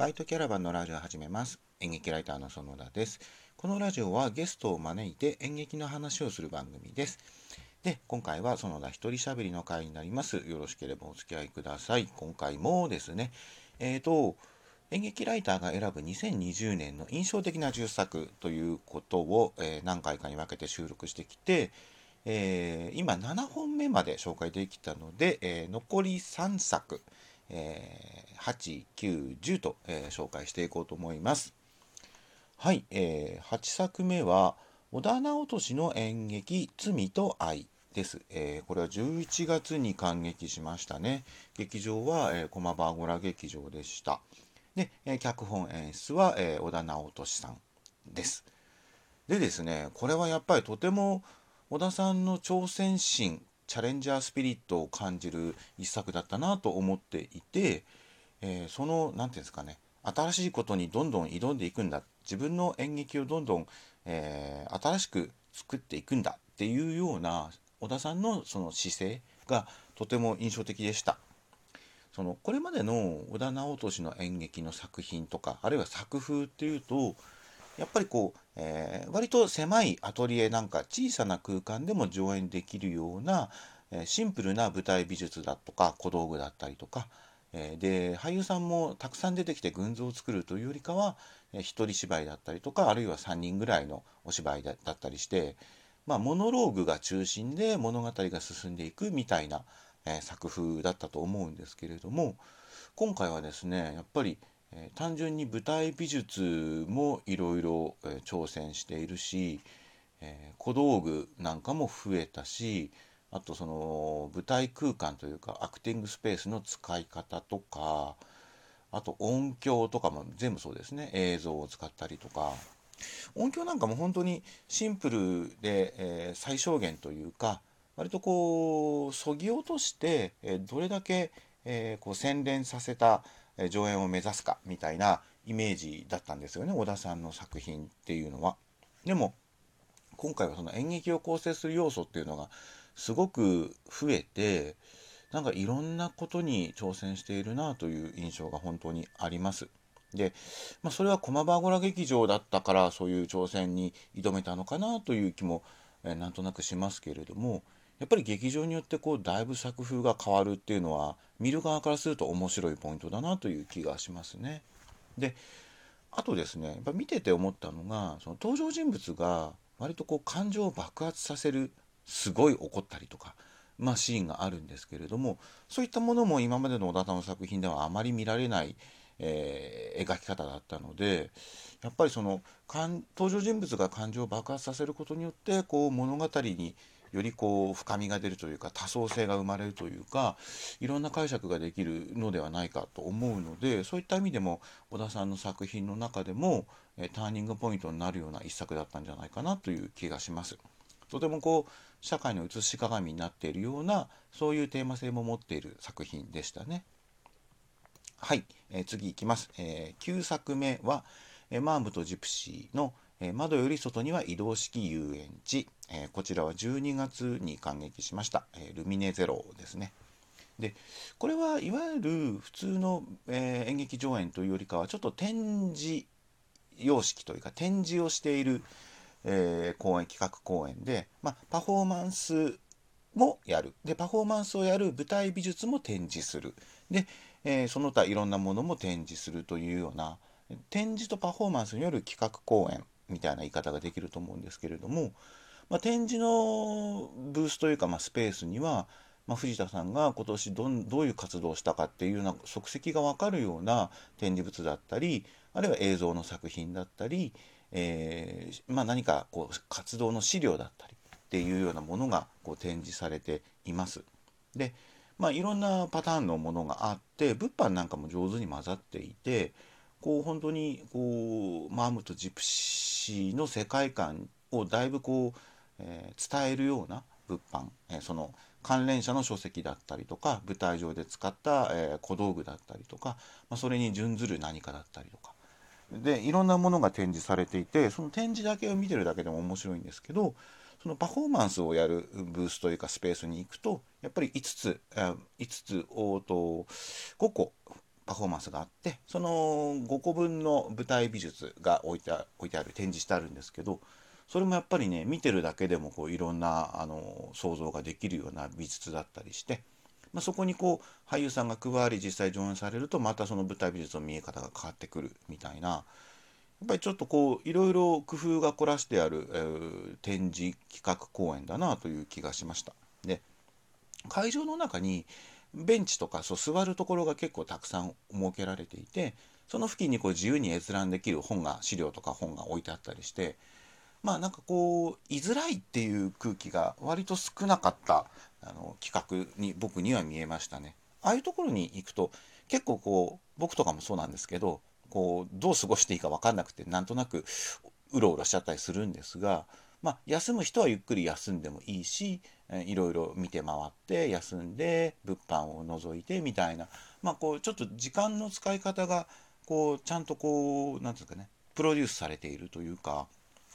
バイトキャラバンのラジオを始めます。演劇ライターの園田です。このラジオはゲストを招いて演劇の話をする番組です。で、今回は園田一人喋りの回になります。よろしければお付き合いください。今回もですね、えっ、ー、と、演劇ライターが選ぶ2020年の印象的な10作ということを、えー、何回かに分けて収録してきて、えー、今7本目まで紹介できたので、えー、残り3作、え、8、9、10と、えー、紹介していこうと思います。はい、えー、8作目は織田直俊の演劇「罪と愛」です、えー、これは11月に感激しましたね。劇場は、えー、駒場アゴラ劇場でした。で、えー、脚本演出は、えー、織田直俊さんです。でですね、これはやっぱりとても織田さんの挑戦心チャレンジャースピリットを感じる一作だったなと思っていて、えー、その何て言うんですかね新しいことにどんどん挑んでいくんだ自分の演劇をどんどん、えー、新しく作っていくんだっていうような小田さんのその姿勢がとても印象的でした。そのこれまでの織田直俊の演劇の作品とかあるいは作風っていうとやっぱりこう、えー、割と狭いアトリエなんか小さな空間でも上演できるような、え、シンプルな舞台美術だとか小道具だったりとか、え、で俳優さんもたくさん出てきて群像を作るというよりかは、え、一人芝居だったりとかあるいは3人ぐらいのお芝居だったりして、まあ、モノローグが中心で物語が進んでいくみたいな、え、作風だったと思うんですけれども今回はですねやっぱりえ、単純に舞台美術もいろいろ挑戦しているし、え、小道具なんかも増えたしあとその舞台空間というかアクティングスペースの使い方とかあと音響とかも全部そうですね。映像を使ったりとか。音響なんかも本当にシンプルで、え、最小限というか割とこうそぎ落として、え、どれだけ、えー、こう洗練させた上演を目指すかみたいなイメージだったんですよね小田さんの作品っていうのは。でも今回はその演劇を構成する要素っていうのがすごく増えてなんかいろんなことに挑戦しているなという印象が本当にあります。で、まあ、それは駒場アゴラ劇場だったからそういう挑戦に挑めたのかなという気も、えなんとなくしますけれどもやっぱり劇場によってこうだいぶ作風が変わるっていうのは見る側からすると面白いポイントだなという気がしますね。であとですねやっぱ見てて思ったのがその登場人物が割とこう感情を爆発させるすごい怒ったりとか、まあ、シーンがあるんですけれどもそういったものも今までの小田さんの作品ではあまり見られない、えー、描き方だったのでやっぱりその登場人物が感情を爆発させることによってこう物語によりこう深みが出るというか多層性が生まれるというかいろんな解釈ができるのではないかと思うのでそういった意味でも小田さんの作品の中でもえターニングポイントになるような一作だったんじゃないかなという気がします。とてもこう社会の写し鏡になっているようなそういうテーマ性も持っている作品でしたね。はい、えー、次いきます。えー、9作目は、え、マームとジプシーのえ窓より外には移動式遊園地、えこちらは12月に感激しました、えルミネゼロですね。でこれはいわゆる普通の、え演劇上演というよりかはちょっと展示様式というか展示をしている、え、公演企画公演で、まあ、パフォーマンスもやる。でパフォーマンスをやる舞台美術も展示する。で、え、その他いろんなものも展示するというような展示とパフォーマンスによる企画公演。みたいな言い方ができると思うんですけれども、まあ、展示のブースというか、まあ、スペースには、まあ、藤田さんが今年どんどういう活動をしたかっていうような足跡が分かるような展示物だったりあるいは映像の作品だったり、えー、まあ、何かこう活動の資料だったりっていうようなものがこう展示されています。でまあ、いろんなパターンのものがあって物販なんかも上手に混ざっていてこう本当にこうマームとジプシーの世界観をだいぶこう、えー、伝えるような物販、えー、その関連者の書籍だったりとか舞台上で使った、えー、小道具だったりとか、まあ、それに準ずる何かだったりとか。でいろんなものが展示されていてその展示だけを見てるだけでも面白いんですけどそのパフォーマンスをやるブースというかスペースに行くとやっぱり5つ5つおと5個パフォーマンスがあってその5個分の舞台美術が置いて置いてある展示してあるんですけどそれもやっぱりね見てるだけでもこういろんなあの想像ができるような美術だったりして、まあ、そこにこう俳優さんが加わり実際上演されるとまたその舞台美術の見え方が変わってくるみたいなやっぱりちょっとこういろいろ工夫が凝らしてある、えー、展示企画公演だなという気がしました。で会場の中にベンチとかそう座るところが結構たくさん設けられていてその付近にこう自由に閲覧できる本が資料とか本が置いてあったりしてまあなんかこう居づらいっていう空気が割と少なかったあの企画に僕には見えましたね。ああいうところに行くと結構こう僕とかもそうなんですけどこうどう過ごしていいか分かんなくてなんとなくうろうろしちゃったりするんですが、まあ、休む人はゆっくり休んでもいいしいろいろ見て回って休んで物販を除いてみたいな、まあ、こうちょっと時間の使い方がこうちゃんとこう何て言うんですかねプロデュースされているというか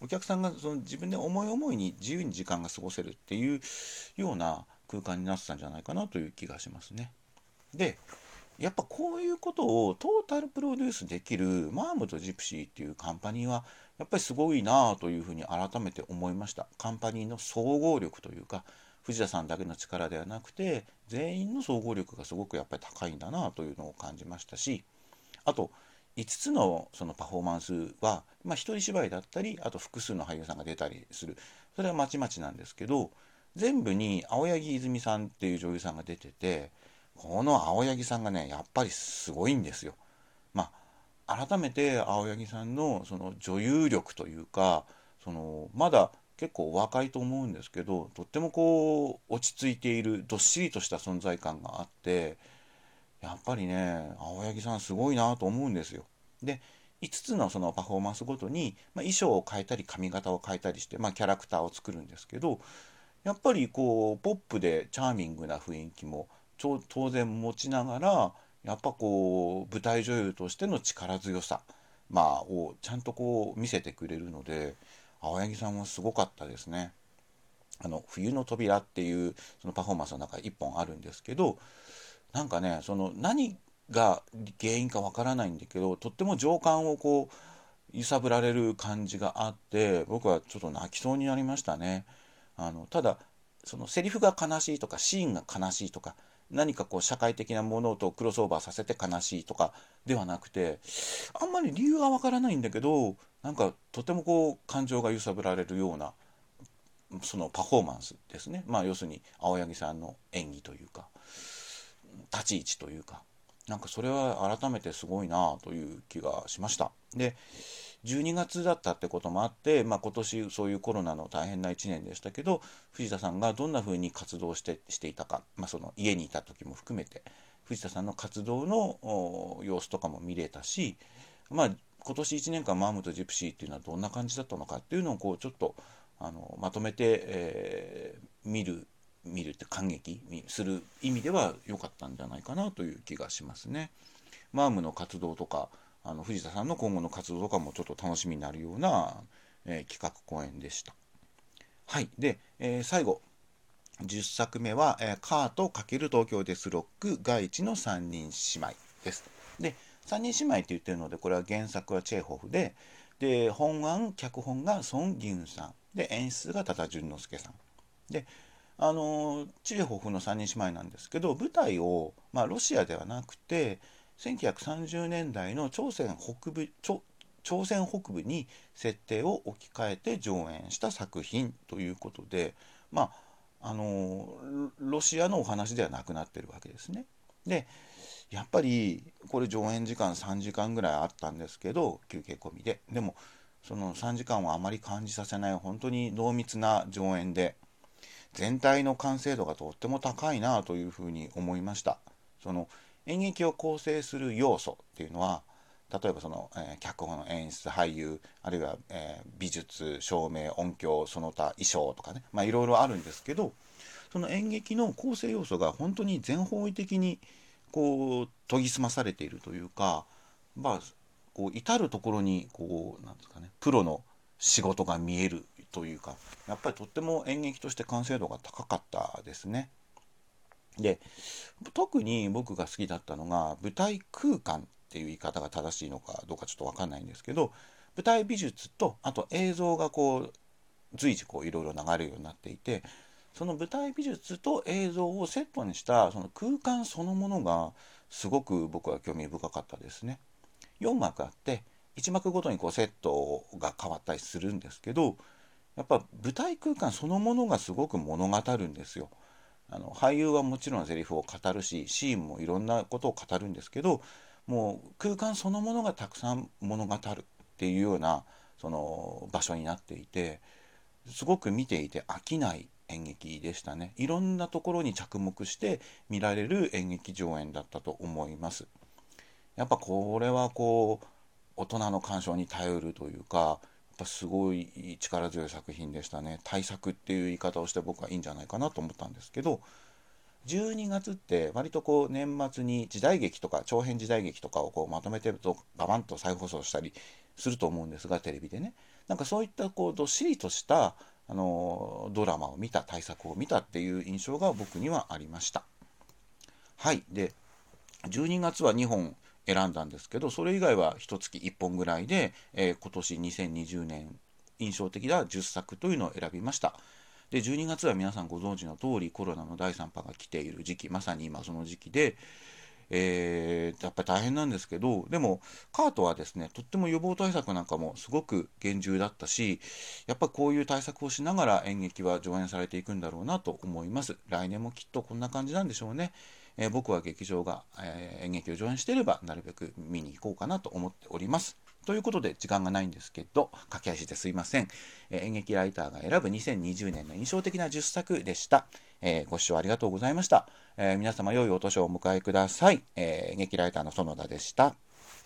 お客さんがその自分で思い思いに自由に時間が過ごせるっていうような空間になってたんじゃないかなという気がしますね。でやっぱこういうことをトータルプロデュースできるマームとジプシーっていうカンパニーはやっぱりすごいなあというふうに改めて思いましたカンパニーの総合力というか藤田さんだけの力ではなくて全員の総合力がすごくやっぱり高いんだなというのを感じましたしあと5つのそのパフォーマンスは、まあ、一人芝居だったりあと複数の俳優さんが出たりするそれはまちまちなんですけど全部に青柳泉さんっていう女優さんが出ててこの青柳さんがねやっぱりすごいんですよ。まあ改めて青柳さんのその女優力というかそのまだ結構お若いと思うんですけどとってもこう落ち着いているどっしりとした存在感があってやっぱりね青柳さんすごいなと思うんですよ。で5つのそのパフォーマンスごとに、まあ、衣装を変えたり髪型を変えたりして、まあ、キャラクターを作るんですけどやっぱりこうポップでチャーミングな雰囲気も当然持ちながらやっぱこう舞台女優としての力強さ、まあ、をちゃんとこう見せてくれるので青柳さんはすごかったですね。あの冬の扉っていうそのパフォーマンスの中1本あるんですけどなんかねその何が原因かわからないんだけどとっても情感をこう揺さぶられる感じがあって僕はちょっと泣きそうになりましたね。あのただそのセリフが悲しいとかシーンが悲しいとか何かこう社会的なものとクロスオーバーさせて悲しいとかではなくてあんまり理由はわからないんだけどなんかとてもこう感情が揺さぶられるようなそのパフォーマンスですねまあ要するに青柳さんの演技というか立ち位置というかなんかそれは改めてすごいなという気がしました。で12月だったってこともあって、まあ、今年そういうコロナの大変な1年でしたけど藤田さんがどんな風に活動してしていたか、まあ、その家にいた時も含めて藤田さんの活動の様子とかも見れたし、まあ、今年1年間マームとジプシーっていうのはどんな感じだったのかっていうのをこうちょっとあのまとめて、えー、見る見るって感激する意味では良かったんじゃないかなという気がしますね。マームの活動とかあの藤田さんの今後の活動とかもちょっと楽しみになるような、えー、企画公演でした。はい。で、えー、最後、10作目は、えー、カート×東京デスロック外地の3人姉妹です。で、3人姉妹って言ってるので、これは原作はチェーホフで、で、本案、脚本がソン・ギュンさん、で、演出が多田淳之介さん。で、あのチェーホフの3人姉妹なんですけど、舞台を、まあ、ロシアではなくて、1930年代の朝鮮北部朝鮮北部に設定を置き換えて上演した作品ということでまああのロシアのお話ではなくなってるわけですね。でやっぱりこれ上演時間3時間ぐらいあったんですけど休憩込みででもその3時間はあまり感じさせない本当に濃密な上演で全体の完成度がとっても高いなというふうに思いました。その演劇を構成する要素っていうのは例えばその、えー、脚本演出俳優あるいは、えー、美術照明音響その他衣装とかねまあいろいろあるんですけどその演劇の構成要素が本当に全方位的にこう研ぎ澄まされているというかまあこう至る所にこうなんですかねプロの仕事が見えるというかやっぱりとっても演劇として完成度が高かったですね。で特に僕が好きだったのが舞台空間っていう言い方が正しいのかどうかちょっと分かんないんですけど舞台美術とあと映像がこう随時こういろいろ流れるようになっていてその舞台美術と映像をセットにしたその空間そのものがすごく僕は興味深かったですね。4幕あって1幕ごとにこうセットが変わったりするんですけどやっぱ舞台空間そのものがすごく物語るんですよ。あの俳優はもちろんセリフを語るしシーンもいろんなことを語るんですけどもう空間そのものがたくさん物語るっていうようなその場所になっていてすごく見ていて飽きない演劇でしたね。いろんなところに着目して見られる演劇上演だったと思います。やっぱこれはこう大人の鑑賞に頼るというかぱすごい力強い作品でしたね。対策っていう言い方をして僕はいいんじゃないかなと思ったんですけど12月って割とこう年末に時代劇とか長編時代劇とかをこうまとめてるとガバンと再放送したりすると思うんですがテレビでね。なんかそういったこうどっしりとしたあのドラマを見た対策を見たっていう印象が僕にはありました。はい。で12月は2本選んだんですけどそれ以外は1月1本ぐらいで、えー、今年2020年印象的な10作というのを選びました。で12月は皆さんご存知の通りコロナの第3波が来ている時期まさに今その時期で、えー、やっぱり大変なんですけどでもカートはですねとっても予防対策なんかもすごく厳重だったしやっぱこういう対策をしながら演劇は上演されていくんだろうなと思います。来年もきっとこんな感じなんでしょうね、えー、僕は劇場が、えー、演劇を上演していればなるべく見に行こうかなと思っておりますということで時間がないんですけど、駆け足ですいません。えー、演劇ライターが選ぶ2020年の印象的な10作でした。えー、ご視聴ありがとうございました。えー、皆様良いお年をお迎えください。え演劇ライターの園田でした。